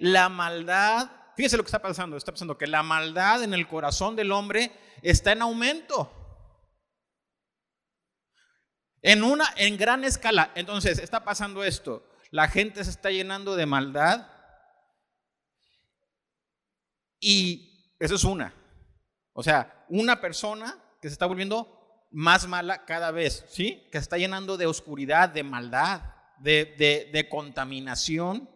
la maldad, fíjese lo que está pasando, está pasando que la maldad en el corazón del hombre está en aumento. En una, en gran escala. Entonces, está pasando esto. La gente se está llenando de maldad. Y eso es una. O sea, una persona que se está volviendo más mala cada vez, ¿sí? Que se está llenando de oscuridad, de maldad, de, de contaminación.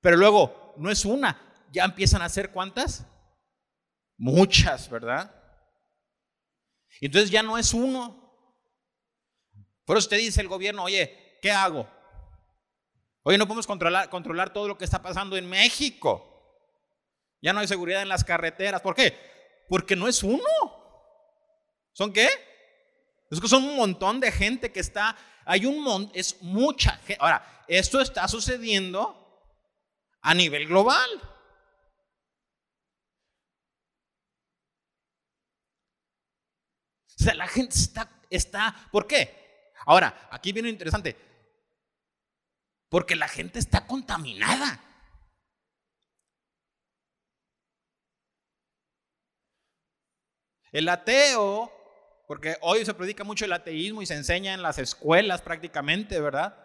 Pero luego, no es una, ya empiezan a ser cuántas? Muchas, ¿verdad? Entonces ya no es uno, por eso usted dice el gobierno, oye, ¿qué hago? Oye, no podemos controlar, controlar todo lo que está pasando en México. Ya no hay seguridad en las carreteras. ¿Por qué? Porque no es uno. ¿Son qué? Es que son un montón de gente que está, hay un montón, es mucha gente. Ahora, esto está sucediendo a nivel global. O sea, la gente está, está, ¿por qué? Ahora, aquí viene lo interesante. Porque la gente está contaminada. El ateo, porque hoy se predica mucho el ateísmo y se enseña en las escuelas prácticamente, ¿verdad?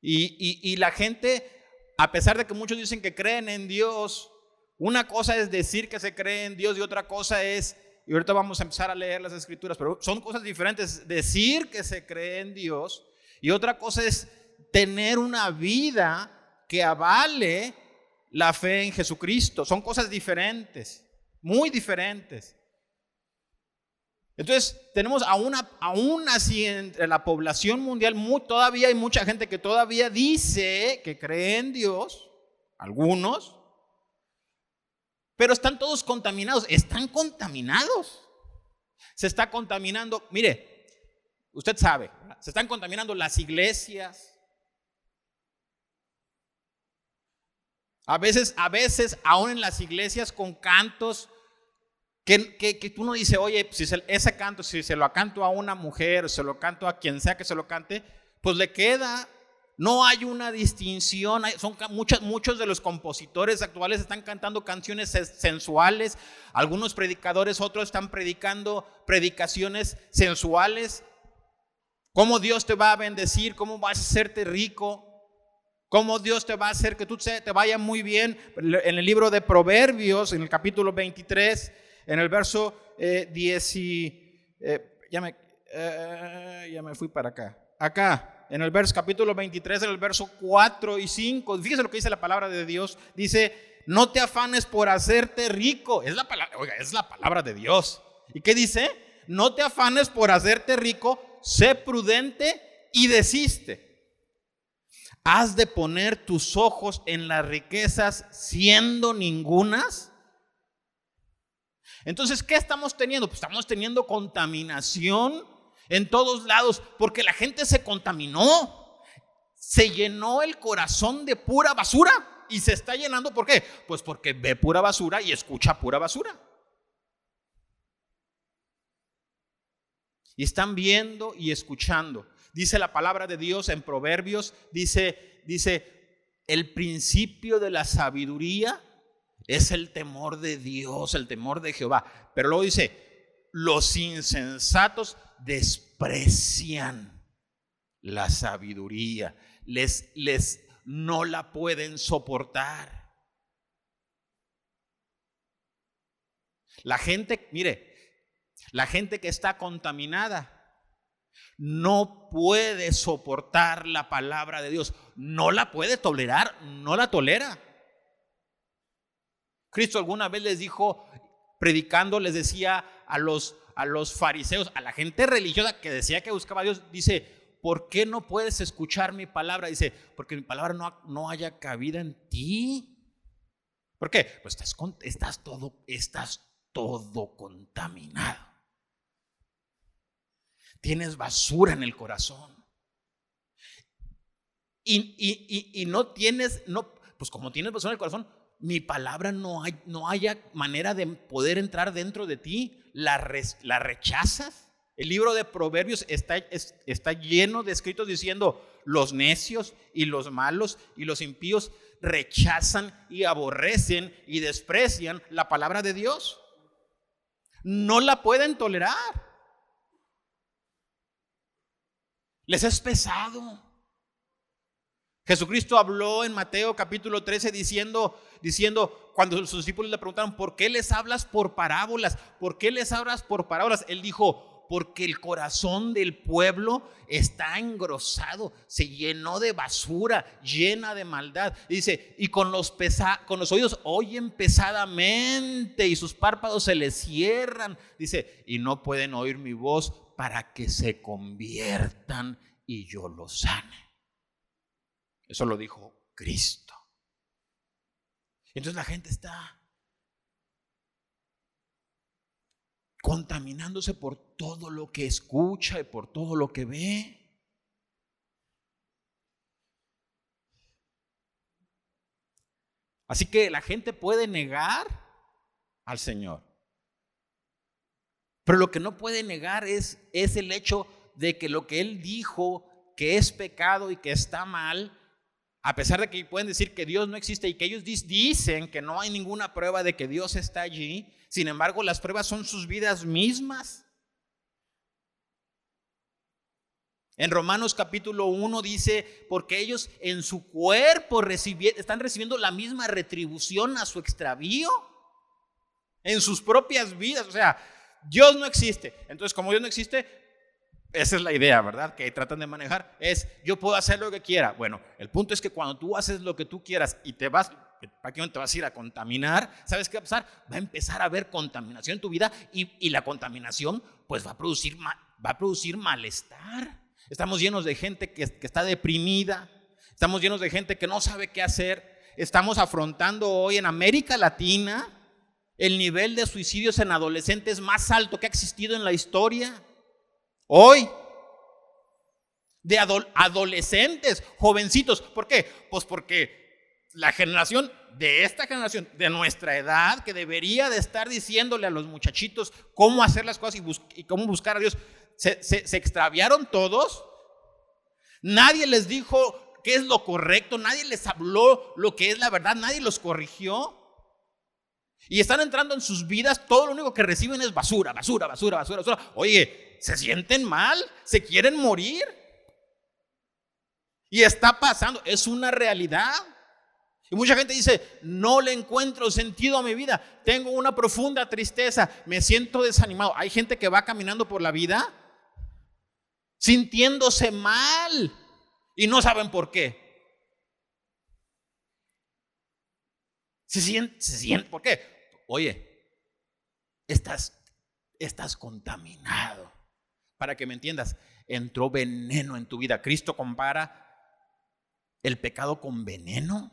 Y, y, la gente, a pesar de que muchos dicen que creen en Dios, una cosa es decir que se cree en Dios y otra cosa es y ahorita vamos a empezar a leer las escrituras, pero son cosas diferentes. Decir que se cree en Dios y otra cosa es tener una vida que avale la fe en Jesucristo. Son cosas diferentes, muy diferentes. Entonces, tenemos aún, aún así entre la población mundial, todavía hay mucha gente que todavía dice que cree en Dios, algunos, pero están todos contaminados, están contaminados. Se está contaminando, mire, usted sabe, se están contaminando las iglesias. A veces, a veces, aún en las iglesias con cantos que, que, tú no dices, oye, si ese canto, si se lo canto a una mujer, se lo canto a quien sea que se lo cante, pues le queda no hay una distinción, son muchos, muchos de los compositores actuales están cantando canciones sensuales, algunos predicadores, otros están predicando predicaciones sensuales. ¿Cómo Dios te va a bendecir? ¿Cómo vas a hacerte rico? ¿Cómo Dios te va a hacer que tú te vaya muy bien? En el libro de Proverbios, en el capítulo 23, en el verso 10 eh, eh, ya, me, eh, ya me fui para acá. Acá, en el verso, capítulo 23, en el verso 4 y 5. Fíjese lo que dice la palabra de Dios. Dice, no te afanes por hacerte rico. Es la palabra, oiga, es la palabra de Dios. ¿Y qué dice? No te afanes por hacerte rico, sé prudente y desiste. ¿Has de poner tus ojos en las riquezas siendo ningunas? Entonces, ¿qué estamos teniendo? Pues estamos teniendo contaminación en todos lados, porque la gente se contaminó, se llenó el corazón de pura basura y se está llenando, ¿por qué? Pues porque ve pura basura y escucha pura basura. Y están viendo y escuchando. Dice la palabra de Dios en Proverbios, dice, dice, el principio de la sabiduría es el temor de Dios, el temor de Jehová. Pero luego dice, los insensatos desprecian la sabiduría, les, les no la pueden soportar. La gente, mire, la gente que está contaminada no puede soportar la palabra de Dios, no la puede tolerar, no la tolera. Cristo alguna vez les dijo, predicando, les decía a los a los fariseos, a la gente religiosa que decía que buscaba a Dios, dice, ¿por qué no puedes escuchar mi palabra? Dice, porque mi palabra no, no haya cabida en ti. ¿Por qué? Pues estás, estás, todo, estás todo contaminado. Tienes basura en el corazón. Y, y, no tienes, no, pues como tienes basura en el corazón, mi palabra no, hay, no haya manera de poder entrar dentro de ti la, rechazas. El libro de Proverbios está, está lleno de escritos diciendo, los necios y los malos y los impíos rechazan y aborrecen y desprecian la palabra de Dios. No la pueden tolerar. Les es pesado. Jesucristo habló en Mateo capítulo 13 diciendo, diciendo, cuando sus discípulos le preguntaron, ¿por qué les hablas por parábolas? ¿Por qué les hablas por parábolas? Él dijo, porque el corazón del pueblo está engrosado, se llenó de basura, llena de maldad. dice, y con los, con los oídos oyen pesadamente y sus párpados se les cierran. Dice, y no pueden oír mi voz para que se conviertan y yo los sane. Eso lo dijo Cristo. Entonces la gente está contaminándose por todo lo que escucha y por todo lo que ve. Así que la gente puede negar al Señor. Pero lo que no puede negar es, es el hecho de que lo que Él dijo que es pecado y que está mal, a pesar de que pueden decir que Dios no existe y que ellos dicen que no hay ninguna prueba de que Dios está allí, sin embargo las pruebas son sus vidas mismas. En Romanos capítulo 1 dice, porque ellos en su cuerpo están recibiendo la misma retribución a su extravío, en sus propias vidas. O sea, Dios no existe. Entonces, como Dios no existe, esa es la idea, ¿verdad? Que tratan de manejar. Es, yo puedo hacer lo que quiera. Bueno, el punto es que cuando tú haces lo que tú quieras y te vas, ¿para qué no te vas a ir a contaminar? ¿Sabes qué va a pasar? Va a empezar a haber contaminación en tu vida y, la contaminación pues va a producir, va a producir malestar. Estamos llenos de gente que está deprimida. Estamos llenos de gente que no sabe qué hacer. Estamos afrontando hoy en América Latina el nivel de suicidios en adolescentes más alto que ha existido en la historia. Hoy, de adolescentes, jovencitos. ¿Por qué? Pues porque la generación de esta generación, de nuestra edad, que debería de estar diciéndole a los muchachitos cómo hacer las cosas y, cómo buscar a Dios, se, se extraviaron todos. Nadie les dijo qué es lo correcto, nadie les habló lo que es la verdad, nadie los corrigió. Y están entrando en sus vidas, todo lo único que reciben es basura, basura, basura, basura, basura. Oye, se sienten mal, se quieren morir. Y está pasando, es una realidad. Y mucha gente dice, no le encuentro sentido a mi vida, tengo una profunda tristeza, me siento desanimado. Hay gente que va caminando por la vida sintiéndose mal y no saben por qué. Se sienten, se sienten, ¿por qué? Oye, estás, estás contaminado. Para que me entiendas, entró veneno en tu vida. Cristo compara el pecado con veneno.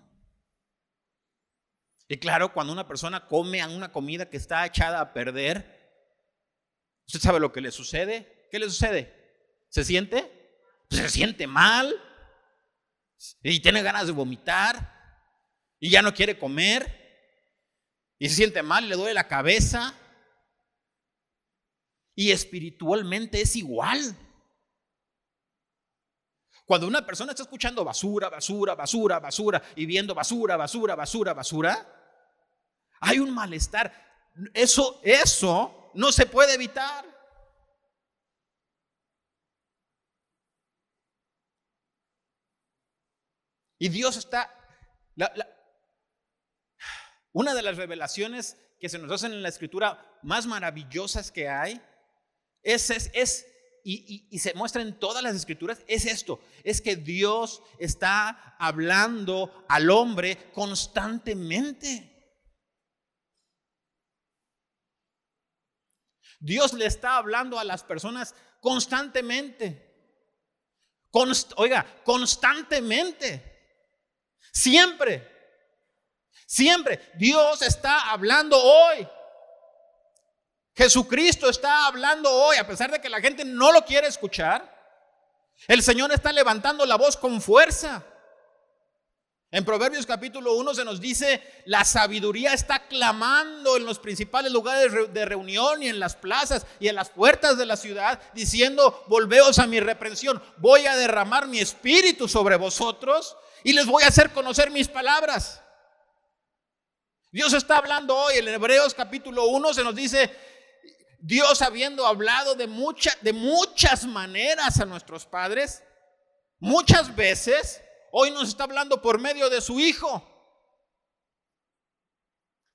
Y claro, cuando una persona come una comida que está echada a perder, ¿usted sabe lo que le sucede? ¿Qué le sucede? ¿Se siente? Pues se siente mal y tiene ganas de vomitar y ya no quiere comer y se siente mal le duele la cabeza y espiritualmente es igual. Cuando una persona está escuchando basura, basura, basura, basura y viendo basura, basura, basura, basura, hay un malestar. Eso, eso no se puede evitar. Y Dios está... una de las revelaciones que se nos hacen en la escritura más maravillosas que hay es, es, y, y, se muestra en todas las escrituras, es esto, es que Dios está hablando al hombre constantemente. Dios le está hablando a las personas constantemente. oiga, constantemente. Siempre. Siempre. Dios está hablando hoy. Jesucristo está hablando hoy, a pesar de que la gente no lo quiere escuchar. El Señor está levantando la voz con fuerza. En Proverbios capítulo 1 se nos dice, la sabiduría está clamando en los principales lugares de reunión y en las plazas y en las puertas de la ciudad, diciendo, volveos a mi reprensión, voy a derramar mi espíritu sobre vosotros y les voy a hacer conocer mis palabras. Dios está hablando hoy, en Hebreos capítulo 1 se nos dice, Dios habiendo hablado de, de muchas maneras a nuestros padres, muchas veces, Hoy nos está hablando por medio de su Hijo.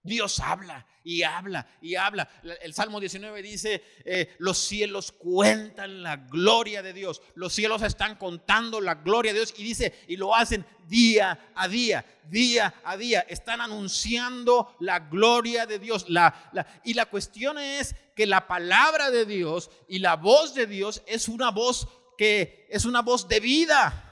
Dios habla y habla y habla. El Salmo 19 dice, eh, los cielos cuentan la gloria de Dios. Los cielos están contando la gloria de Dios y dice, y lo hacen día a día, día a día. Están anunciando la gloria de Dios. y la cuestión es que la palabra de Dios y la voz de Dios es una voz que es una voz de vida.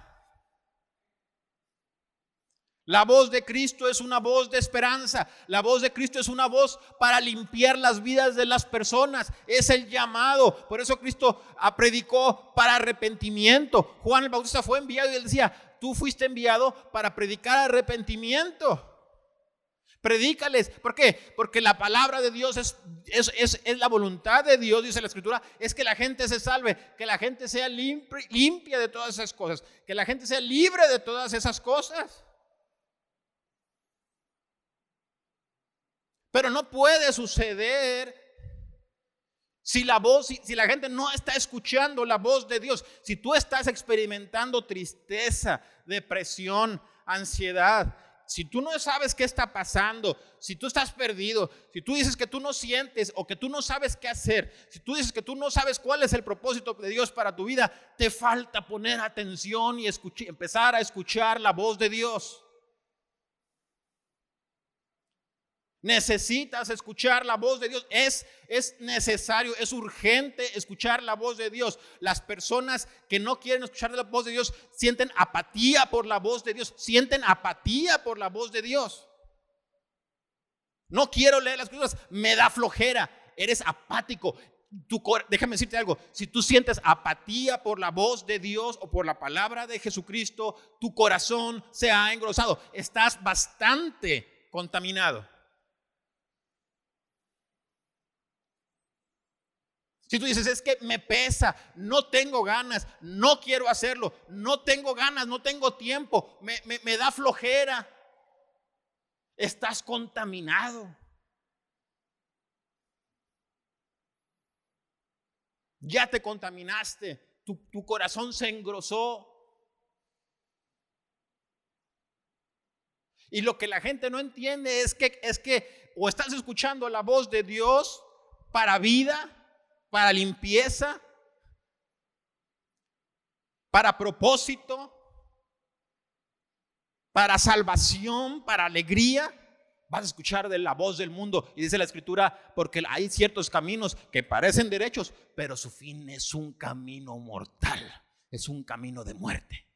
La voz de Cristo es una voz de esperanza. La voz de Cristo es una voz para limpiar las vidas de las personas. Es el llamado. Por eso Cristo predicó para arrepentimiento. Juan el Bautista fue enviado y él decía, tú fuiste enviado para predicar arrepentimiento. Predícales. ¿Por qué? Porque la palabra de Dios es, es, es, la voluntad de Dios, dice la Escritura, es que la gente se salve, que la gente sea limpia de todas esas cosas, que la gente sea libre de todas esas cosas. Pero no puede suceder si la voz, si, la gente no está escuchando la voz de Dios, si tú estás experimentando tristeza, depresión, ansiedad, si tú no sabes qué está pasando, si tú estás perdido, si tú dices que tú no sientes o que tú no sabes qué hacer, si tú dices que tú no sabes cuál es el propósito de Dios para tu vida, te falta poner atención y empezar a escuchar la voz de Dios. Necesitas escuchar la voz de Dios. Es, es necesario, es urgente escuchar la voz de Dios. Las personas que no quieren escuchar la voz de Dios sienten apatía por la voz de Dios. Sienten apatía por la voz de Dios. No quiero leer las cosas, me da flojera. Eres apático. Déjame decirte algo, si tú sientes apatía por la voz de Dios o por la palabra de Jesucristo, tu corazón se ha engrosado. Estás bastante contaminado. Si tú dices, es que me pesa, no tengo ganas, no quiero hacerlo, no tengo ganas, no tengo tiempo, me, da flojera, estás contaminado. Ya te contaminaste, tu, tu corazón se engrosó. Y lo que la gente no entiende es que, es que o estás escuchando la voz de Dios para vida para limpieza, para propósito, para salvación, para alegría. Vas a escuchar de la voz del mundo. Y dice la escritura, porque hay ciertos caminos que parecen derechos, pero su fin es un camino mortal, es un camino de muerte.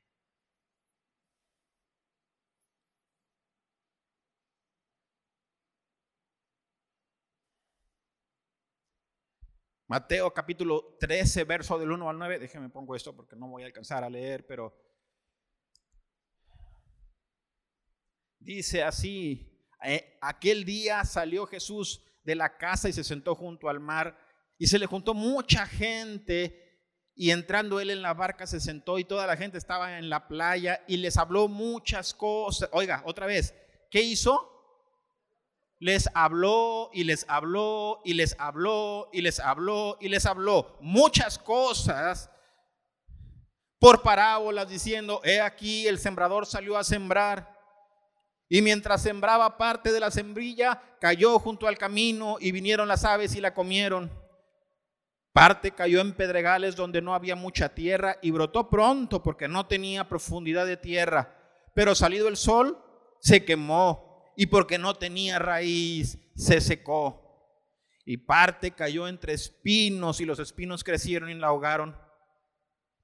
Mateo capítulo 13, verso del 1 al 9. Déjenme pongo esto porque no voy a alcanzar a leer, pero dice así, eh, aquel día salió Jesús de la casa y se sentó junto al mar y se le juntó mucha gente y entrando él en la barca se sentó y toda la gente estaba en la playa y les habló muchas cosas. Oiga, otra vez, ¿qué hizo? Les habló y les habló y les habló y les habló y les habló muchas cosas por parábolas diciendo, he aquí el sembrador salió a sembrar y mientras sembraba parte de la sembrilla cayó junto al camino y vinieron las aves y la comieron. Parte cayó en pedregales donde no había mucha tierra y brotó pronto porque no tenía profundidad de tierra, pero salido el sol se quemó y porque no tenía raíz, se secó. Y parte cayó entre espinos y los espinos crecieron y la ahogaron.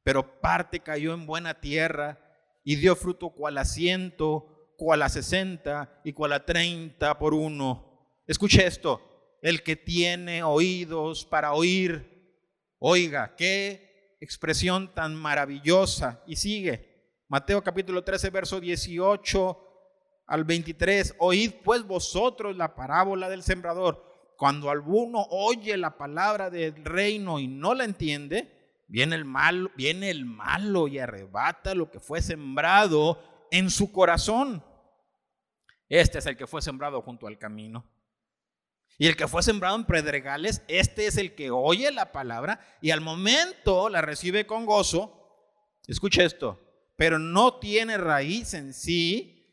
Pero parte cayó en buena tierra y dio fruto cual a ciento, cual a sesenta y cual a treinta por uno. Escuche esto, el que tiene oídos para oír, oiga, qué expresión tan maravillosa. Y sigue, Mateo capítulo 13, verso 18 al 23, oíd pues vosotros la parábola del sembrador. Cuando alguno oye la palabra del reino y no la entiende, viene el malo, viene el malo y arrebata lo que fue sembrado en su corazón. Este es el que fue sembrado junto al camino. Y el que fue sembrado en predregales, este es el que oye la palabra y al momento la recibe con gozo. Escucha esto, pero no tiene raíz en sí,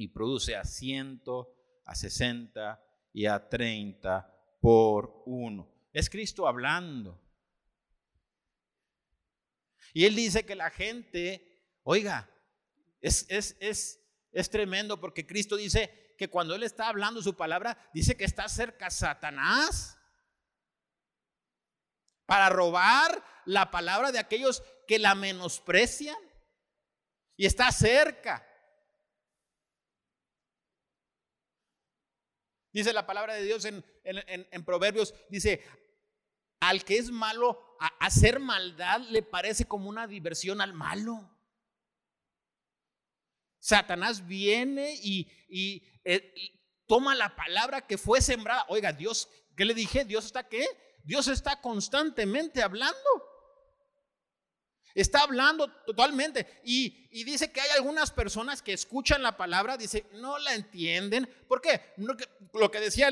y produce a ciento, a sesenta y a treinta por uno. Es Cristo hablando. Y él dice que la gente, oiga, es, es, es, es tremendo porque Cristo dice que cuando Él está hablando su palabra, dice que está cerca Satanás para robar la palabra de aquellos que la menosprecian. Y está cerca. Dice la palabra de Dios en, Proverbios, dice, al que es malo, hacer maldad le parece como una diversión al malo. Satanás viene y, eh, toma la palabra que fue sembrada. Oiga, Dios, ¿qué le dije? Dios está qué? Dios está constantemente hablando. Está hablando totalmente. Y, y, dice que hay algunas personas que escuchan la palabra, dice, no la entienden. ¿Por qué? lo que decía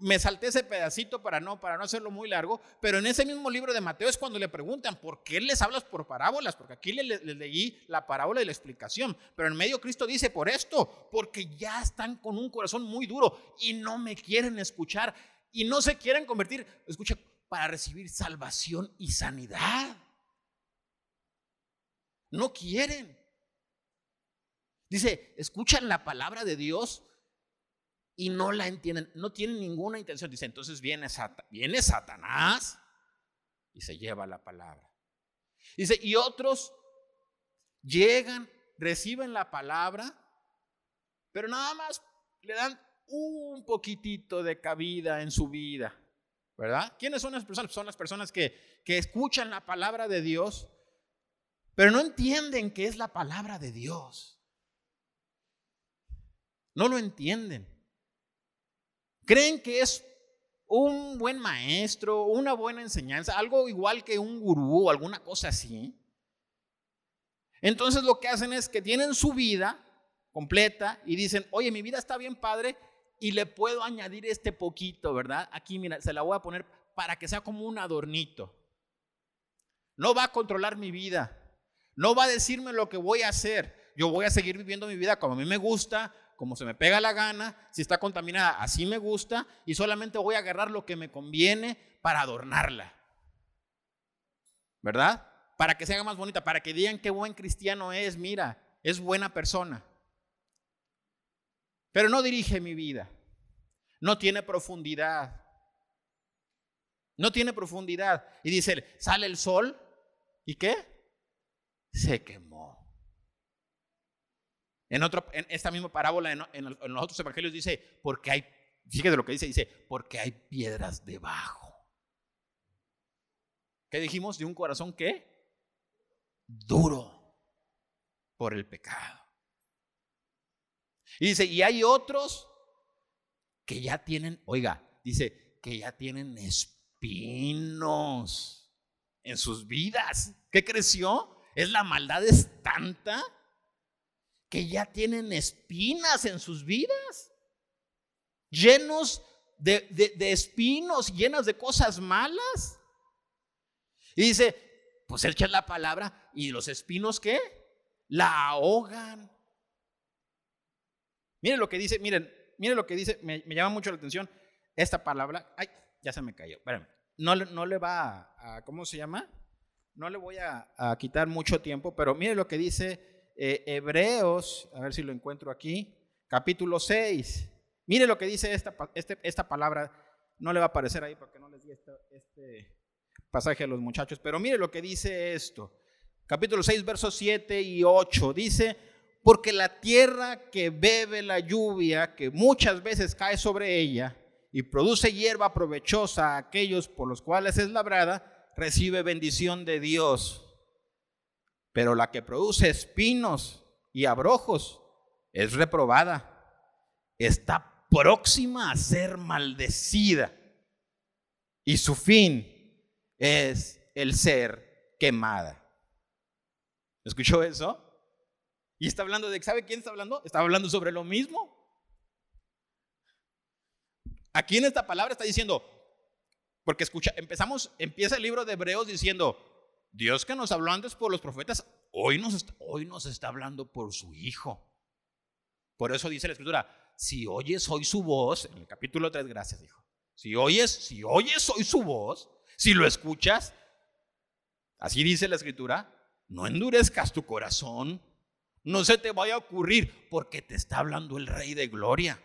me salté ese pedacito para no, para no hacerlo muy largo, pero en ese mismo libro de Mateo es cuando le preguntan, ¿por qué les hablas por parábolas? Porque aquí les, leí la parábola y la explicación, pero en medio Cristo dice, por esto, porque ya están con un corazón muy duro y no me quieren escuchar y no se quieren convertir, escucha, para recibir salvación y sanidad. No quieren. Dice, escuchan la palabra de Dios, y no la entienden, no tienen ninguna intención. Dice, entonces viene, viene Satanás y se lleva la palabra. Dice, y otros llegan, reciben la palabra, pero nada más le dan un poquitito de cabida en su vida. ¿Verdad? ¿Quiénes son las personas? Son las personas que, que escuchan la palabra de Dios, pero no entienden qué es la palabra de Dios. No lo entienden. Creen que es un buen maestro, una buena enseñanza, algo igual que un gurú o alguna cosa así. Entonces lo que hacen es que tienen su vida completa y dicen, oye, mi vida está bien padre y le puedo añadir este poquito, ¿verdad? Aquí, mira, se la voy a poner para que sea como un adornito. No va a controlar mi vida, no va a decirme lo que voy a hacer. Yo voy a seguir viviendo mi vida como a mí me gusta, como se me pega la gana, si está contaminada, así me gusta, y solamente voy a agarrar lo que me conviene para adornarla. ¿Verdad? Para que se haga más bonita, para que digan qué buen cristiano es, mira, es buena persona. Pero no dirige mi vida, no tiene profundidad. No tiene profundidad. Y dice, sale el sol, ¿y qué? Se quemó. En, otro, en esta misma parábola, en, los otros evangelios dice, porque hay, fíjate lo que dice, dice, porque hay piedras debajo. ¿Qué dijimos? De un corazón que duro por el pecado. Y dice, y hay otros que ya tienen, oiga, dice, que ya tienen espinos en sus vidas. ¿Qué creció? Es la maldad es tanta que ya tienen espinas en sus vidas, llenos de, espinos, llenas de cosas malas. Y dice, pues echa la palabra y los espinos qué? La ahogan. Miren lo que dice, miren, miren lo que dice, me, llama mucho la atención esta palabra. Ay, ya se me cayó. Espérame. No, no le va a, ¿cómo se llama? No le voy a, quitar mucho tiempo, pero miren lo que dice eh, Hebreos, a ver si lo encuentro aquí, capítulo 6. Mire lo que dice esta, este, esta palabra. No le va a aparecer ahí porque no les di este, este pasaje a los muchachos, pero mire lo que dice esto. Capítulo 6, versos 7 y 8. Dice, porque la tierra que bebe la lluvia, que muchas veces cae sobre ella y produce hierba provechosa a aquellos por los cuales es labrada, recibe bendición de Dios. Pero la que produce espinos y abrojos es reprobada. Está próxima a ser maldecida. Y su fin es el ser quemada. ¿Escuchó eso? Y está hablando de, ¿sabe quién está hablando? Está hablando sobre lo mismo. Aquí en esta palabra está diciendo, porque escucha, empezamos, empieza el libro de Hebreos diciendo, Dios que nos habló antes por los profetas, hoy nos está, hoy nos está hablando por su Hijo. Por eso dice la Escritura, si oyes hoy su voz, en el capítulo 3, gracias, dijo. Si oyes, si oyes hoy su voz, si lo escuchas, así dice la Escritura, no endurezcas tu corazón, no se te vaya a ocurrir, porque te está hablando el Rey de Gloria.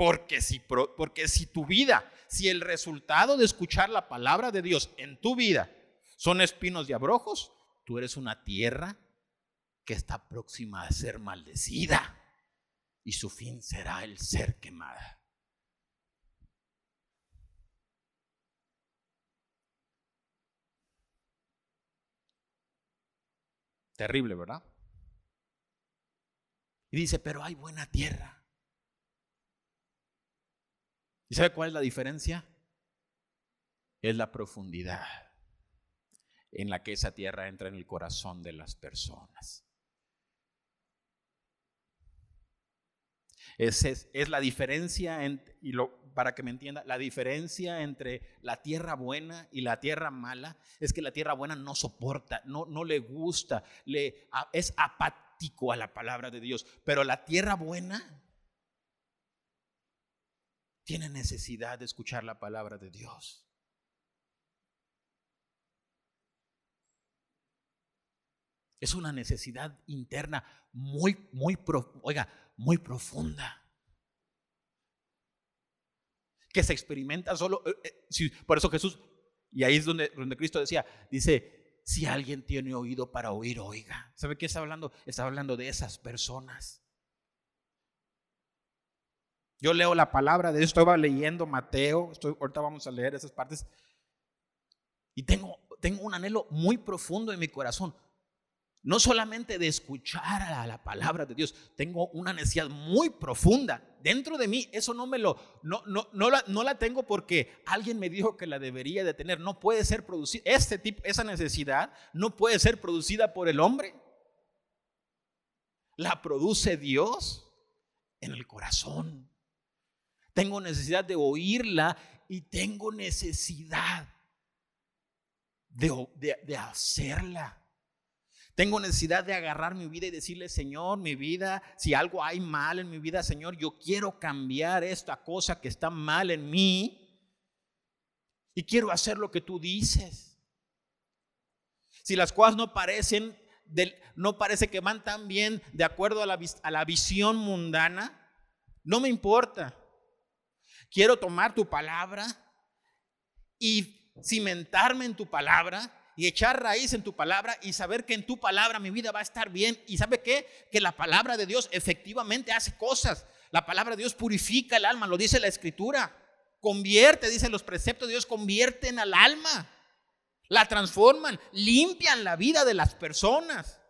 Porque si, porque si tu vida, si el resultado de escuchar la palabra de Dios en tu vida son espinos y abrojos, tú eres una tierra que está próxima a ser maldecida y su fin será el ser quemada. Terrible, ¿verdad? Y dice, pero hay buena tierra. ¿Y sabe cuál es la diferencia? Es la profundidad en la que esa tierra entra en el corazón de las personas. Es, es, la diferencia, y para que me entienda, la diferencia entre la tierra buena y la tierra mala es que la tierra buena no soporta, no, le gusta, es apático a la palabra de Dios, pero la tierra buena tiene necesidad de escuchar la palabra de Dios. Es una necesidad interna muy, muy, oiga, muy profunda. Que se experimenta solo, eh, eh, por eso Jesús, y ahí es donde, donde Cristo decía, dice, si alguien tiene oído para oír, oiga. ¿Sabe qué está hablando? Está hablando de esas personas. Yo leo la palabra de Dios, estaba leyendo Mateo, estoy, ahorita vamos a leer esas partes, y tengo, un anhelo muy profundo en mi corazón. No solamente de escuchar a la palabra de Dios, tengo una necesidad muy profunda dentro de mí. Eso no me lo, no, no, no, la, no la tengo porque alguien me dijo que la debería de tener. No puede ser producida, este tipo, esa necesidad no puede ser producida por el hombre. La produce Dios en el corazón. Tengo necesidad de oírla y tengo necesidad de, de, hacerla. Tengo necesidad de agarrar mi vida y decirle, Señor, mi vida, si algo hay mal en mi vida, Señor, yo quiero cambiar esta cosa que está mal en mí y quiero hacer lo que tú dices. Si las cosas no parecen, no parece que van tan bien de acuerdo a la, a la visión mundana, no me importa. Quiero tomar tu palabra y cimentarme en tu palabra y echar raíz en tu palabra y saber que en tu palabra mi vida va a estar bien. ¿Y sabe qué? Que la palabra de Dios efectivamente hace cosas. La palabra de Dios purifica el alma, lo dice la escritura. Convierte, dice los preceptos de Dios, convierten al alma. La transforman, limpian la vida de las personas.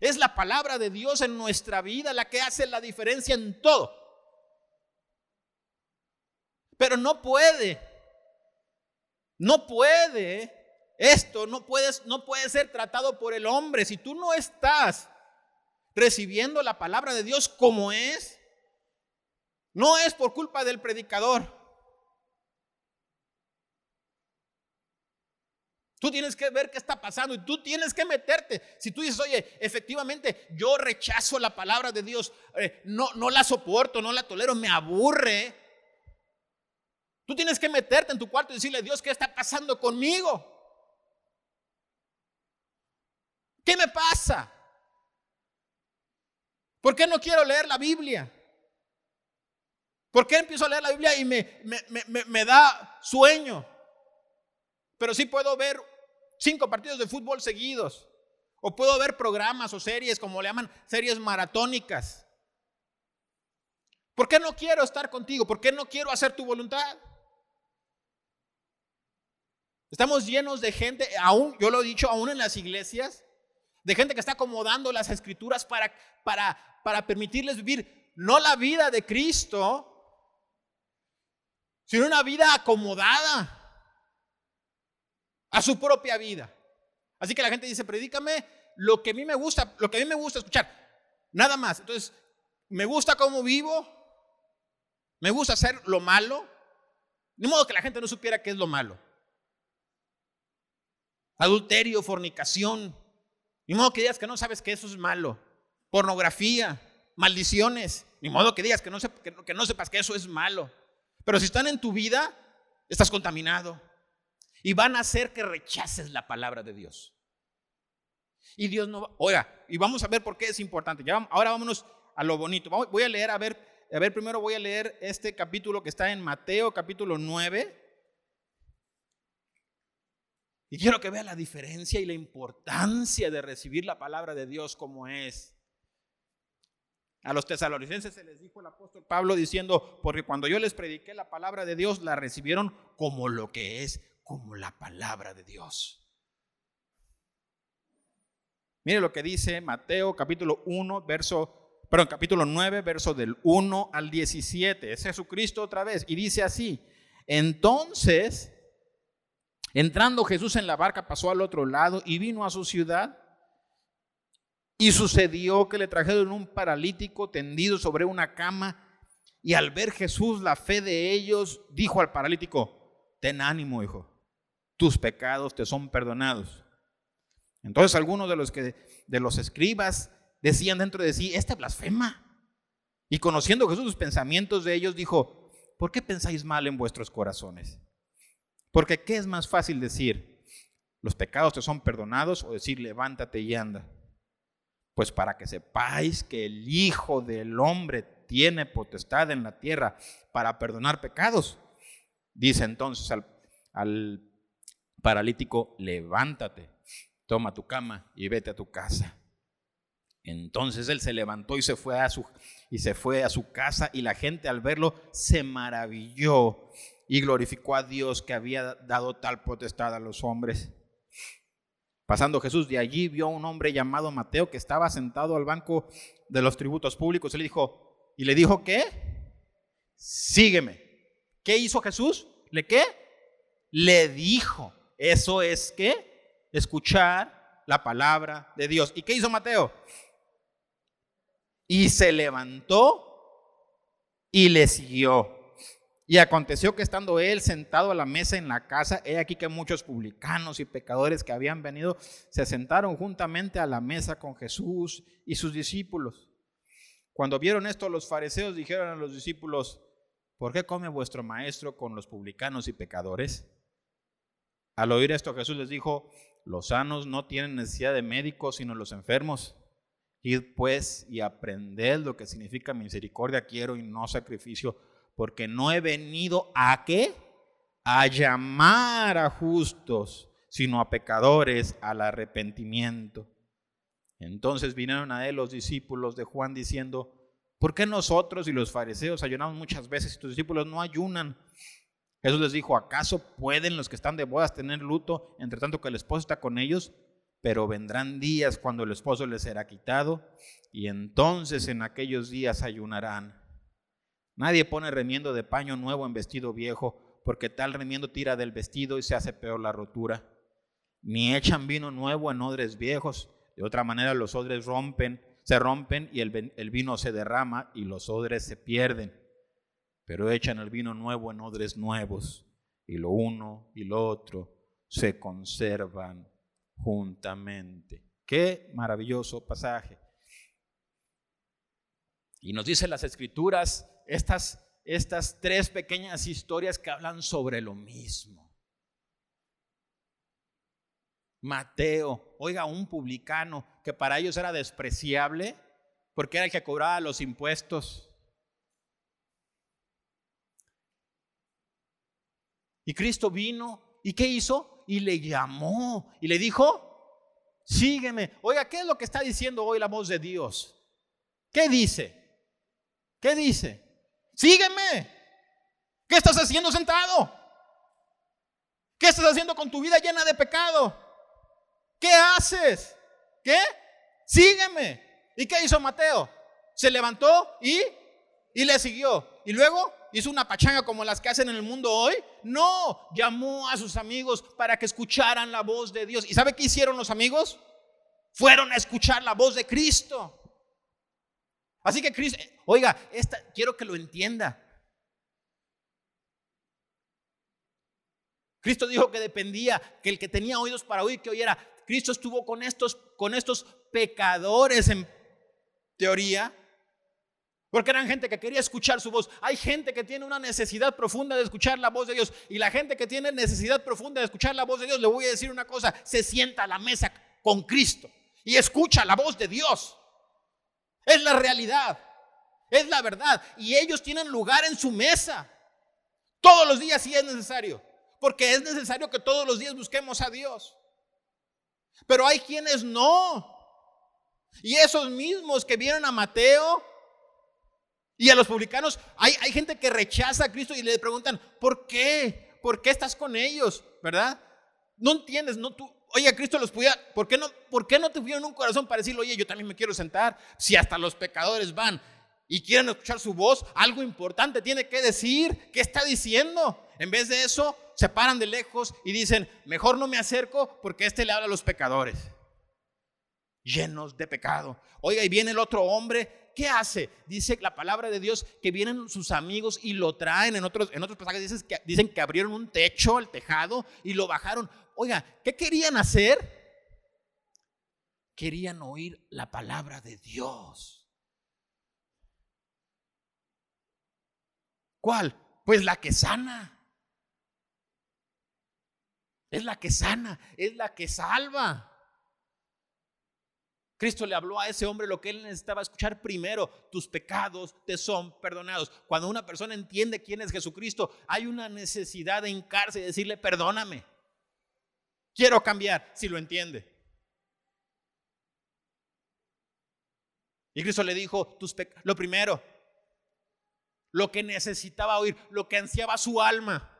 Es la palabra de Dios en nuestra vida la que hace la diferencia en todo. Pero no puede. No puede. Esto no, puedes, no puede ser tratado por el hombre. Si tú no estás recibiendo la palabra de Dios como es, no es por culpa del predicador. Tú tienes que ver qué está pasando y tú tienes que meterte. Si tú dices, oye, efectivamente, yo rechazo la palabra de Dios, eh, no, no la soporto, no la tolero, me aburre. Tú tienes que meterte en tu cuarto y decirle, Dios, ¿qué está pasando conmigo? ¿Qué me pasa? ¿Por qué no quiero leer la Biblia? ¿Por qué empiezo a leer la Biblia y me, me, da sueño? Pero sí puedo ver cinco partidos de fútbol seguidos. O puedo ver programas o series, como le llaman, series maratónicas. ¿Por qué no quiero estar contigo? ¿Por qué no quiero hacer tu voluntad? Estamos llenos de gente, aún, yo lo he dicho, aún en las iglesias, de gente que está acomodando las escrituras para, para, para permitirles vivir no la vida de Cristo, sino una vida acomodada a su propia vida. Así que la gente dice, predícame lo que a mí me gusta, lo que a mí me gusta escuchar. Nada más. Entonces, me gusta cómo vivo, me gusta hacer lo malo. De modo que la gente no supiera qué es lo malo. Adulterio, fornicación. Ni modo que digas que no sabes que eso es malo. Pornografía, maldiciones. Ni modo que digas que no, que no sepas que eso es malo. Pero si están en tu vida, estás contaminado. Y van a hacer que rechaces la palabra de Dios. Y Dios no va. Oiga, y vamos a ver por qué es importante. Ahora vámonos a lo bonito. Voy a leer, a ver, a ver, primero voy a leer este capítulo que está en Mateo, capítulo 9. Y quiero que vea la diferencia y la importancia de recibir la palabra de Dios como es. A los tesalonicenses se les dijo el apóstol Pablo diciendo, porque cuando yo les prediqué la palabra de Dios, la recibieron como lo que es, como la palabra de Dios. Mire lo que dice Mateo capítulo 1, verso, perdón, capítulo 9, verso del 1 al 17. Es Jesucristo otra vez. Y dice así, entonces, entrando Jesús en la barca, pasó al otro lado y vino a su ciudad. Y sucedió que le trajeron un paralítico tendido sobre una cama. Y al ver Jesús la fe de ellos, dijo al paralítico, ten ánimo, hijo, tus pecados te son perdonados. Entonces algunos de los, que, de los escribas decían dentro de sí, este blasfema. Y conociendo Jesús sus pensamientos de ellos, dijo, ¿por qué pensáis mal en vuestros corazones? Porque ¿qué es más fácil decir? ¿Los pecados te son perdonados o decir levántate y anda? Pues para que sepáis que el Hijo del Hombre tiene potestad en la tierra para perdonar pecados. Dice entonces al, al paralítico, levántate, toma tu cama y vete a tu casa. Entonces él se levantó y se fue a su y se fue a su casa y la gente al verlo se maravilló y glorificó a Dios que había dado tal potestad a los hombres. Pasando Jesús de allí vio a un hombre llamado Mateo que estaba sentado al banco de los tributos públicos y le dijo y le dijo ¿qué? Sígueme. ¿Qué hizo Jesús? ¿Le qué? Le dijo, eso es que escuchar la palabra de Dios. ¿Y qué hizo Mateo? Y se levantó y le siguió. Y aconteció que estando él sentado a la mesa en la casa, he aquí que muchos publicanos y pecadores que habían venido se sentaron juntamente a la mesa con Jesús y sus discípulos. Cuando vieron esto, los fariseos dijeron a los discípulos, ¿por qué come vuestro maestro con los publicanos y pecadores? Al oír esto, Jesús les dijo, los sanos no tienen necesidad de médicos, sino los enfermos. Id pues y aprended lo que significa misericordia quiero y no sacrificio, porque no he venido a qué? A llamar a justos, sino a pecadores al arrepentimiento. Entonces vinieron a él los discípulos de Juan diciendo, ¿por qué nosotros y los fariseos ayunamos muchas veces y tus discípulos no ayunan? Jesús les dijo, ¿acaso pueden los que están de bodas tener luto entre tanto que el esposo está con ellos? Pero vendrán días cuando el esposo les será quitado y entonces en aquellos días ayunarán. Nadie pone remiendo de paño nuevo en vestido viejo, porque tal remiendo tira del vestido y se hace peor la rotura. Ni echan vino nuevo en odres viejos, de otra manera los odres rompen, se rompen y el, el vino se derrama y los odres se pierden pero echan el vino nuevo en odres nuevos, y lo uno y lo otro se conservan juntamente. Qué maravilloso pasaje. Y nos dicen las escrituras estas, estas tres pequeñas historias que hablan sobre lo mismo. Mateo, oiga, un publicano que para ellos era despreciable, porque era el que cobraba los impuestos. Y Cristo vino, ¿y qué hizo? Y le llamó y le dijo, sígueme. Oiga, ¿qué es lo que está diciendo hoy la voz de Dios? ¿Qué dice? ¿Qué dice? Sígueme. ¿Qué estás haciendo sentado? ¿Qué estás haciendo con tu vida llena de pecado? ¿Qué haces? ¿Qué? Sígueme. ¿Y qué hizo Mateo? Se levantó y, y le siguió. Y luego hizo una pachanga como las que hacen en el mundo hoy. No, llamó a sus amigos para que escucharan la voz de Dios. ¿Y sabe qué hicieron los amigos? Fueron a escuchar la voz de Cristo. Así que Cristo, oiga, esta, quiero que lo entienda. Cristo dijo que dependía que el que tenía oídos para oír que oyera. Cristo estuvo con estos, con estos pecadores en teoría, porque eran gente que quería escuchar su voz. Hay gente que tiene una necesidad profunda de escuchar la voz de Dios. Y la gente que tiene necesidad profunda de escuchar la voz de Dios, le voy a decir una cosa, se sienta a la mesa con Cristo y escucha la voz de Dios. Es la realidad, es la verdad. Y ellos tienen lugar en su mesa. Todos los días si es necesario. Porque es necesario que todos los días busquemos a Dios. Pero hay quienes no. Y esos mismos que vieron a Mateo y a los publicanos, hay, hay gente que rechaza a Cristo y le preguntan, ¿por qué? ¿Por qué estás con ellos? ¿Verdad? No entiendes, no tú, oye, Cristo los podía, ¿por qué no, por qué no un corazón para decirle, oye, yo también me quiero sentar? Si hasta los pecadores van y quieren escuchar su voz, algo importante tiene que decir, ¿qué está diciendo? En vez de eso, se paran de lejos y dicen, mejor no me acerco porque este le habla a los pecadores, llenos de pecado. Oiga, y viene el otro hombre ¿qué hace? Dice la palabra de Dios que vienen sus amigos y lo traen. En otros, en otros pasajes dicen que, dicen que abrieron un techo, el tejado, y lo bajaron. Oiga, ¿qué querían hacer? Querían oír la palabra de Dios. ¿Cuál? Pues la que sana. Es la que sana, es la que salva. Cristo le habló a ese hombre lo que él necesitaba escuchar primero. Tus pecados te son perdonados. Cuando una persona entiende quién es Jesucristo, hay una necesidad de hincarse y decirle, perdóname. Quiero cambiar, si lo entiende. Y Cristo le dijo, tus lo primero, lo que necesitaba oír, lo que ansiaba su alma,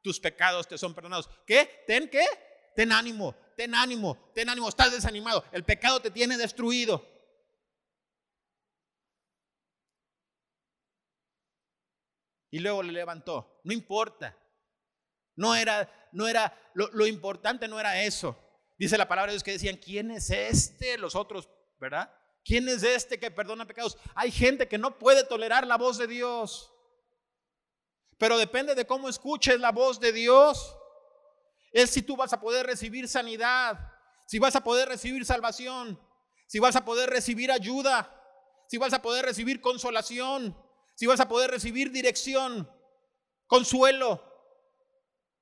tus pecados te son perdonados. ¿Qué? ¿Ten qué? Ten ánimo, ten ánimo, ten ánimo, estás desanimado, el pecado te tiene destruido. Y luego le levantó, no importa, no era, no era, lo, importante no era eso. Dice la palabra de Dios que decían, ¿quién es este? Los otros, ¿verdad? ¿Quién es este que perdona pecados? Hay gente que no puede tolerar la voz de Dios. Pero depende de cómo escuches la voz de Dios es si tú vas a poder recibir sanidad, si vas a poder recibir salvación, si vas a poder recibir ayuda, si vas a poder recibir consolación, si vas a poder recibir dirección, consuelo,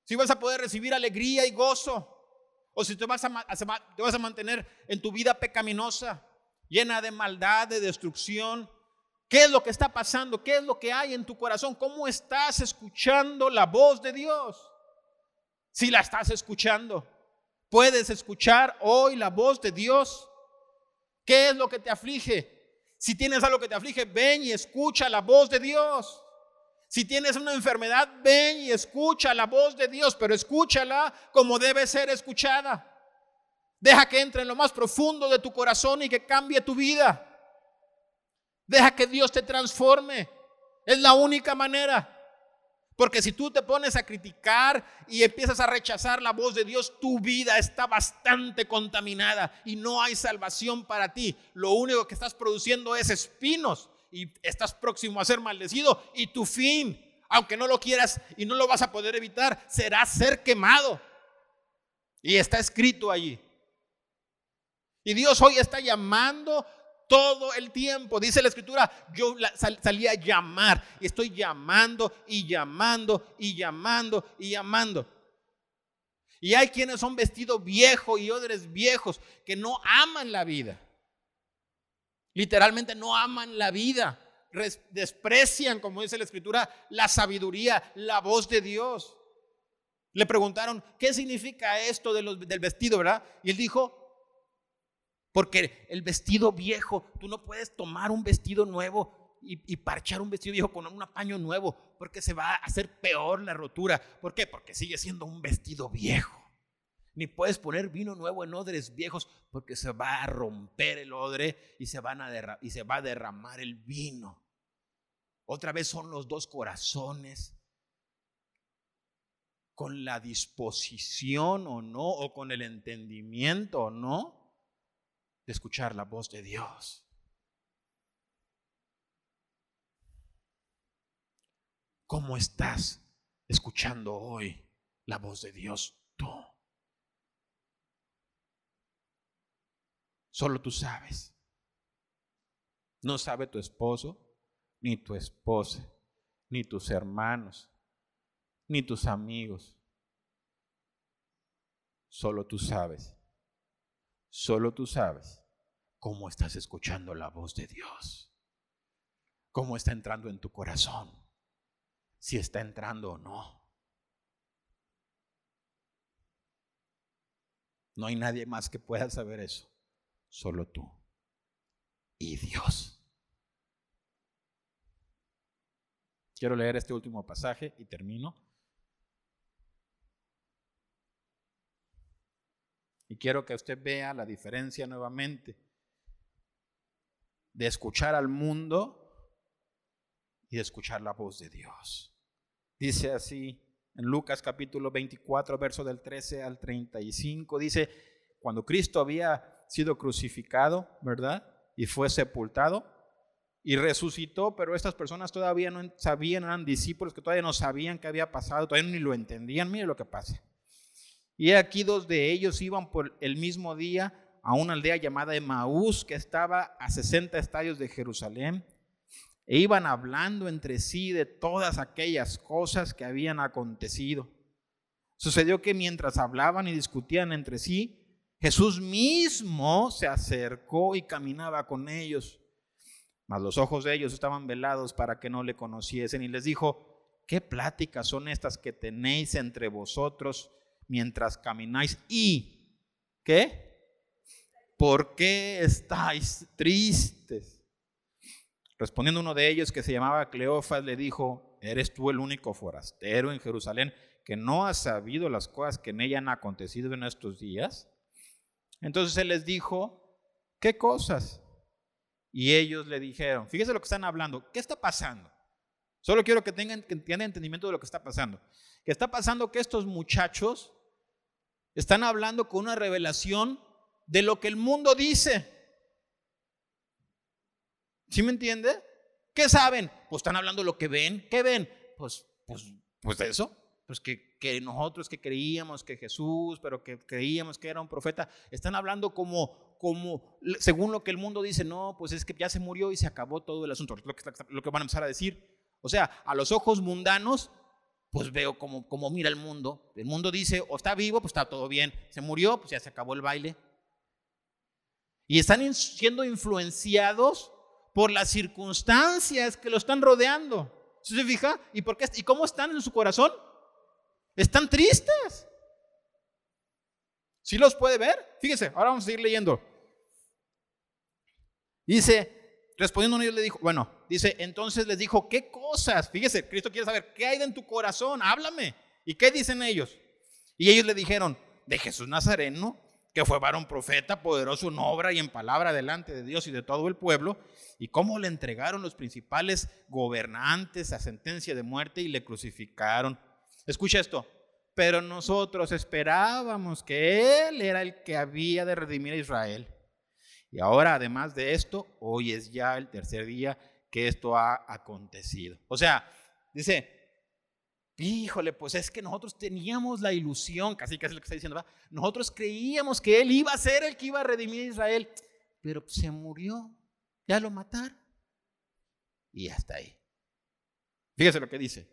si vas a poder recibir alegría y gozo, o si te vas a, te vas a mantener en tu vida pecaminosa, llena de maldad, de destrucción. ¿Qué es lo que está pasando? ¿Qué es lo que hay en tu corazón? ¿Cómo estás escuchando la voz de Dios? Si la estás escuchando. Puedes escuchar hoy la voz de Dios. ¿Qué es lo que te aflige? Si tienes algo que te aflige, ven y escucha la voz de Dios. Si tienes una enfermedad, ven y escucha la voz de Dios, pero escúchala como debe ser escuchada. Deja que entre en lo más profundo de tu corazón y que cambie tu vida. Deja que Dios te transforme. Es la única manera. Porque si tú te pones a criticar y empiezas a rechazar la voz de Dios, tu vida está bastante contaminada y no hay salvación para ti. Lo único que estás produciendo es espinos y estás próximo a ser maldecido y tu fin, aunque no lo quieras y no lo vas a poder evitar, será ser quemado. Y está escrito allí. Y Dios hoy está llamando todo el tiempo. Dice la escritura, yo salí a llamar y estoy llamando y llamando y llamando y llamando. Y hay quienes son vestidos viejos y odres viejos que no aman la vida. Literalmente no aman la vida, desprecian, como dice la escritura, la sabiduría, la voz de Dios. Le preguntaron, ¿qué significa esto del vestido, verdad? Y él dijo, porque el vestido viejo, tú no puedes tomar un vestido nuevo y, parchar un vestido viejo con un paño nuevo, porque se va a hacer peor la rotura. ¿Por qué? Porque sigue siendo un vestido viejo ni puedes poner vino nuevo en odres viejos porque se va a romper el odre y se va a derramar el vino. Otra vez son los dos corazones con la disposición o no, o con el entendimiento o no, de escuchar la voz de Dios. ¿Cómo estás escuchando hoy la voz de Dios tú? Solo tú sabes. No sabe tu esposo, ni tu esposa, ni tus hermanos, ni tus amigos. Solo tú sabes. Solo tú sabes cómo estás escuchando la voz de Dios. Cómo está entrando en tu corazón. Si está entrando o no. No hay nadie más que pueda saber eso. Solo tú y Dios. Quiero leer este último pasaje y termino. Y quiero que usted vea la diferencia nuevamente de escuchar al mundo y de escuchar la voz de Dios. Dice así en Lucas capítulo 24, verso del 13 al 35, dice, cuando Cristo había sido crucificado, ¿verdad? Y fue sepultado y resucitó, pero estas personas todavía no sabían, eran discípulos que todavía no sabían qué había pasado, todavía ni lo entendían. Mire lo que pasa. Y aquí dos de ellos iban por el mismo día a una aldea llamada Emaús, que estaba a 60 estadios de Jerusalén, e iban hablando entre sí de todas aquellas cosas que habían acontecido. Sucedió que mientras hablaban y discutían entre sí, Jesús mismo se acercó y caminaba con ellos, mas los ojos de ellos estaban velados para que no le conociesen y les dijo, ¿qué pláticas son estas que tenéis entre vosotros mientras camináis? ¿Y qué? ¿Por qué estáis tristes? Respondiendo uno de ellos que se llamaba Cleofas le dijo, ¿eres tú el único forastero en Jerusalén que no ha sabido las cosas que en ella han acontecido en estos días? Entonces él les dijo, ¿qué cosas? Y ellos le dijeron, fíjese lo que están hablando, ¿qué está pasando? Solo quiero que tengan, que tengan entendimiento de lo que está pasando. Que está pasando que estos muchachos están hablando con una revelación de lo que el mundo dice. ¿Sí me entiende? ¿Qué saben? Pues están hablando lo que ven. ¿Qué ven? Pues, pues, pues eso pues que, que, nosotros que creíamos que Jesús, pero que creíamos que era un profeta, están hablando como, como, según lo que el mundo dice, no, pues es que ya se murió y se acabó todo el asunto, lo que van a empezar a decir. O sea, a los ojos mundanos, pues veo como, como mira el mundo. El mundo dice, o está vivo, pues está todo bien. Se murió, pues ya se acabó el baile. Y están siendo influenciados por las circunstancias que lo están rodeando. ¿Se fija? ¿Y, por ¿Y cómo están en su corazón? Están tristes. ¿Sí los puede ver? Fíjese, ahora vamos a seguir leyendo. Dice, respondiendo ellos le dijo, bueno, dice, entonces les dijo, ¿qué cosas? Fíjese, Cristo quiere saber, ¿qué hay en tu corazón? Háblame. ¿Y qué dicen ellos? Y ellos le dijeron, de Jesús Nazareno, que fue varón profeta, poderoso en obra y en palabra delante de Dios y de todo el pueblo, y cómo le entregaron los principales gobernantes a sentencia de muerte y le crucificaron. Escucha esto. Pero nosotros esperábamos que Él era el que había de redimir a Israel. Y ahora, además de esto, hoy es ya el tercer día que esto ha acontecido. O sea, dice, híjole, pues es que nosotros teníamos la ilusión, casi casi lo que está diciendo, nosotros creíamos que Él iba a ser el que iba a redimir a Israel, pero se murió, ya lo mataron. Y hasta ahí. Fíjese lo que dice.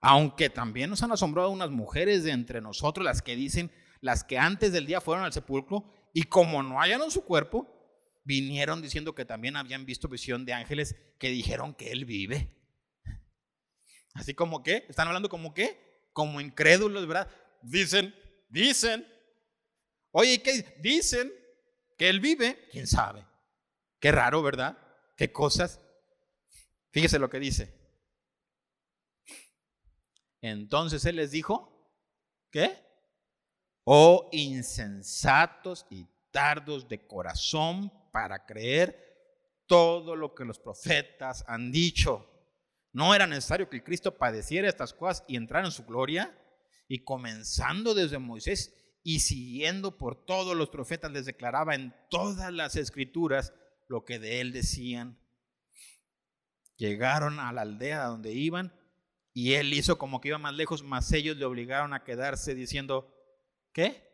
Aunque también nos han asombrado unas mujeres de entre nosotros, las que dicen, las que antes del día fueron al sepulcro y como no hallaron su cuerpo, vinieron diciendo que también habían visto visión de ángeles que dijeron que él vive. Así como que, están hablando como que, como incrédulos, ¿verdad? Dicen, dicen, oye, ¿qué dicen? Que él vive, quién sabe. Qué raro, ¿verdad? Qué cosas. Fíjese lo que dice. Entonces él les dijo, ¿qué? Oh insensatos y tardos de corazón para creer todo lo que los profetas han dicho. ¿No era necesario que Cristo padeciera estas cosas y entrara en su gloria? Y comenzando desde Moisés y siguiendo por todos los profetas, les declaraba en todas las escrituras lo que de él decían. Llegaron a la aldea donde iban y él hizo como que iba más lejos, mas ellos le obligaron a quedarse diciendo, ¿qué?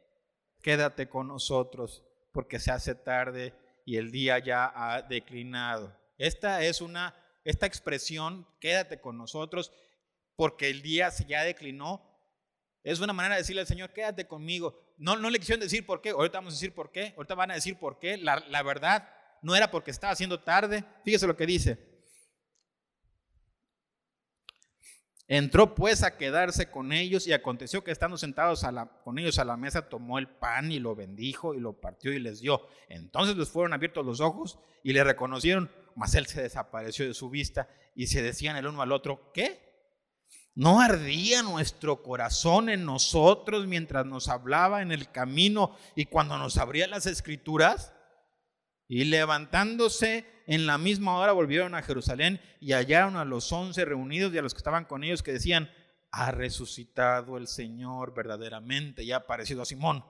Quédate con nosotros porque se hace tarde y el día ya ha declinado. Esta es una, esta expresión, quédate con nosotros porque el día ya declinó, es una manera de decirle al Señor, quédate conmigo. No, no le quisieron decir por qué, ahorita vamos a decir por qué, ahorita van a decir por qué. La, la verdad no era porque estaba haciendo tarde. Fíjese lo que dice. Entró pues a quedarse con ellos y aconteció que estando sentados con ellos a la mesa, tomó el pan y lo bendijo y lo partió y les dio. Entonces les fueron abiertos los ojos y le reconocieron, mas él se desapareció de su vista y se decían el uno al otro, ¿qué? ¿No ardía nuestro corazón en nosotros mientras nos hablaba en el camino y cuando nos abría las escrituras? Y levantándose en la misma hora volvieron a Jerusalén y hallaron a los once reunidos y a los que estaban con ellos que decían, ha resucitado el Señor verdaderamente y ha aparecido a Simón.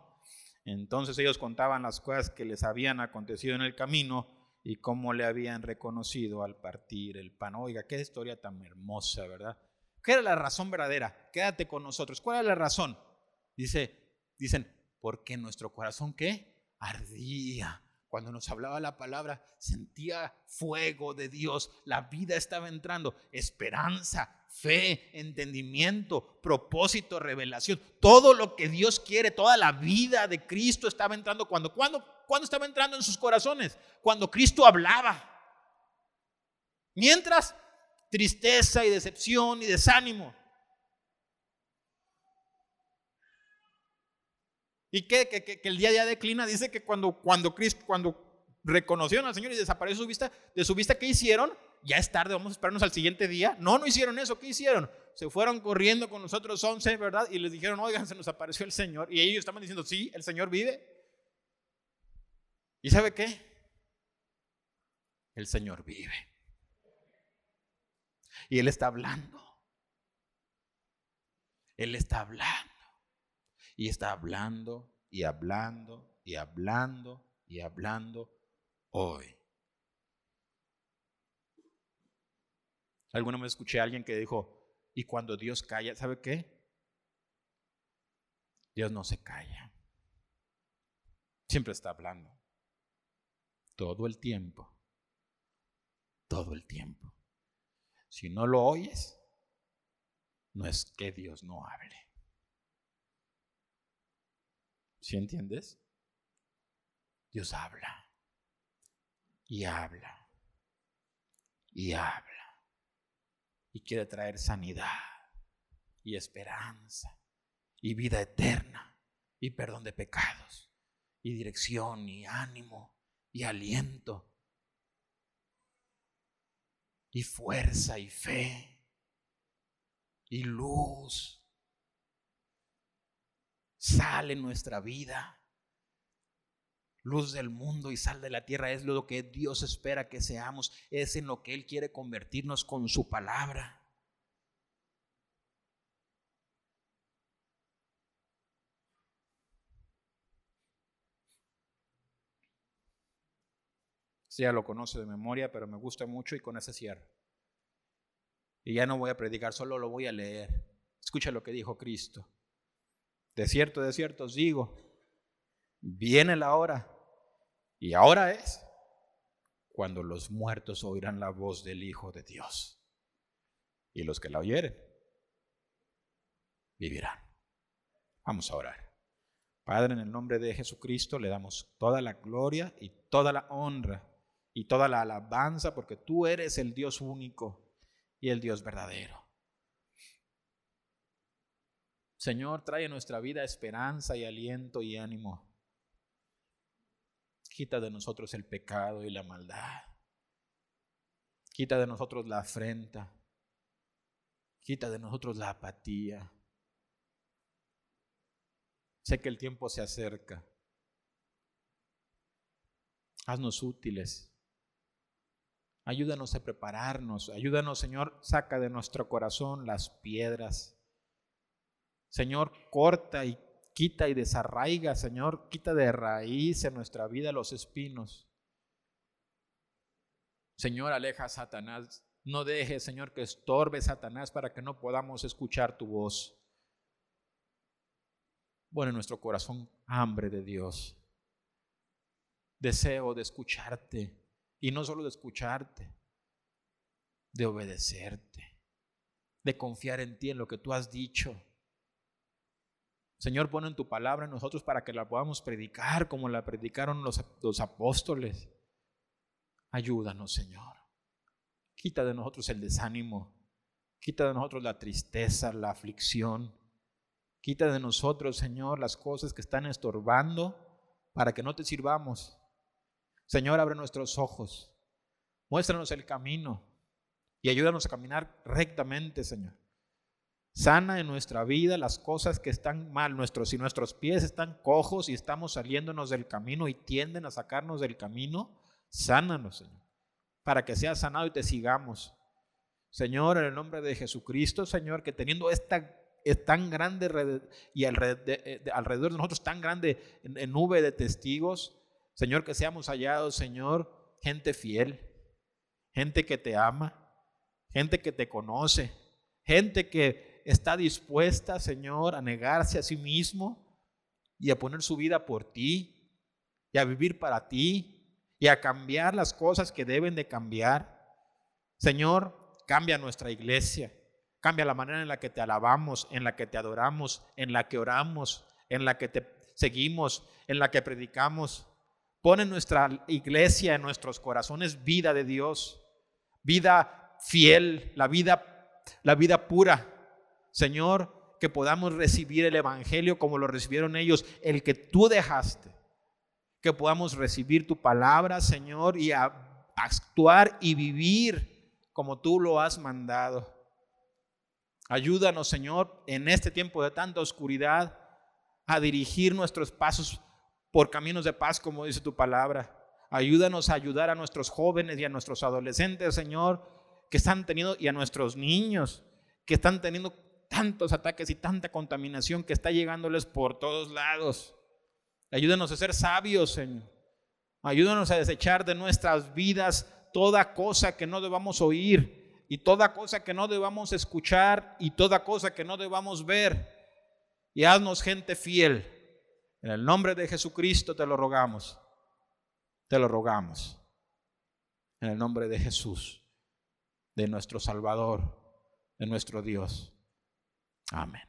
Entonces ellos contaban las cosas que les habían acontecido en el camino y cómo le habían reconocido al partir el pan. Oiga, qué historia tan hermosa, ¿verdad? ¿Qué era la razón verdadera? Quédate con nosotros. ¿Cuál era la razón? Dice, dicen, porque nuestro corazón qué? Ardía cuando nos hablaba la palabra, sentía fuego de Dios, la vida estaba entrando, esperanza, fe, entendimiento, propósito, revelación, todo lo que Dios quiere, toda la vida de Cristo estaba entrando cuando, cuando, cuando estaba entrando en sus corazones, cuando Cristo hablaba. Mientras, tristeza y decepción y desánimo. ¿Y qué? Que, el día ya declina. Dice que cuando, cuando Cristo, cuando reconocieron al Señor y desapareció su vista, de su vista, ¿qué hicieron? Ya es tarde, vamos a esperarnos al siguiente día. No, no hicieron eso. ¿Qué hicieron? Se fueron corriendo con nosotros once, ¿verdad? Y les dijeron, oigan, se nos apareció el Señor. Y ellos estaban diciendo, sí, el Señor vive. ¿Y sabe qué? El Señor vive. Y Él está hablando. Él está hablando. Y está hablando y hablando y hablando y hablando hoy. Alguna vez escuché a alguien que dijo, y cuando Dios calla, ¿sabe qué? Dios no se calla. Siempre está hablando. Todo el tiempo. Todo el tiempo. Si no lo oyes, no es que Dios no hable. ¿Sí entiendes? Dios habla y habla y habla y quiere traer sanidad y esperanza y vida eterna y perdón de pecados y dirección y ánimo y aliento y fuerza y fe y luz sal en nuestra vida. Luz del mundo y sal de la tierra es lo que Dios espera que seamos, es en lo que Él quiere convertirnos con su palabra. Ya lo conoce de memoria, pero me gusta mucho y con ese cierre. Y ya no voy a predicar, solo lo voy a leer. Escucha lo que dijo Cristo. De cierto, de cierto os digo, viene la hora, y ahora es, cuando los muertos oirán la voz del Hijo de Dios. Y los que la oyeren, vivirán. Vamos a orar. Padre, en el nombre de Jesucristo le damos toda la gloria y toda la honra y toda la alabanza porque tú eres el Dios único y el Dios verdadero. Señor, trae a nuestra vida esperanza y aliento y ánimo. Quita de nosotros el pecado y la maldad. Quita de nosotros la afrenta. Quita de nosotros la apatía. Sé que el tiempo se acerca. Haznos útiles. Ayúdanos a prepararnos. Ayúdanos, Señor, saca de nuestro corazón las piedras. Señor, corta y quita y desarraiga, Señor, quita de raíz en nuestra vida los espinos. Señor, aleja a Satanás. No deje, Señor, que estorbe Satanás para que no podamos escuchar tu voz. Bueno, en nuestro corazón hambre de Dios. Deseo de escucharte. Y no solo de escucharte, de obedecerte, de confiar en ti, en lo que tú has dicho. Señor, pon en tu palabra en nosotros para que la podamos predicar como la predicaron los, los apóstoles. Ayúdanos, Señor. Quita de nosotros el desánimo. Quita de nosotros la tristeza, la aflicción. Quita de nosotros, Señor, las cosas que están estorbando para que no te sirvamos. Señor, abre nuestros ojos. Muéstranos el camino y ayúdanos a caminar rectamente, Señor. Sana en nuestra vida las cosas que están mal. Nuestros, si nuestros pies están cojos y estamos saliéndonos del camino y tienden a sacarnos del camino, sánanos, Señor, para que sea sanado y te sigamos. Señor, en el nombre de Jesucristo, Señor, que teniendo esta es tan grande y alrededor de, nosotros tan grande nube de testigos. Señor, que seamos hallados, Señor, gente fiel, gente que te ama, gente que te conoce, gente que está dispuesta, Señor, a negarse a sí mismo y a poner su vida por ti y a vivir para ti y a cambiar las cosas que deben de cambiar. Señor, cambia nuestra iglesia. Cambia la manera en la que te alabamos, en la que te adoramos, en la que oramos, en la que te seguimos, en la que predicamos. Pone en nuestra iglesia, en nuestros corazones, vida de Dios, vida fiel, la vida, la vida pura. Señor, que podamos recibir el Evangelio como lo recibieron ellos, el que tú dejaste. Que podamos recibir tu palabra, Señor, y actuar y vivir como tú lo has mandado. Ayúdanos, Señor, en este tiempo de tanta oscuridad, a dirigir nuestros pasos por caminos de paz, como dice tu palabra. Ayúdanos a ayudar a nuestros jóvenes y a nuestros adolescentes, Señor, que están teniendo, y a nuestros niños, que están teniendo tantos ataques y tanta contaminación que está llegándoles por todos lados. Ayúdanos a ser sabios, Señor. Ayúdanos a desechar de nuestras vidas toda cosa que no debamos oír y toda cosa que no debamos escuchar y toda cosa que no debamos ver. Y haznos gente fiel. En el nombre de Jesucristo te lo rogamos. Te lo rogamos. En el nombre de Jesús, de nuestro Salvador, de nuestro Dios. Amen.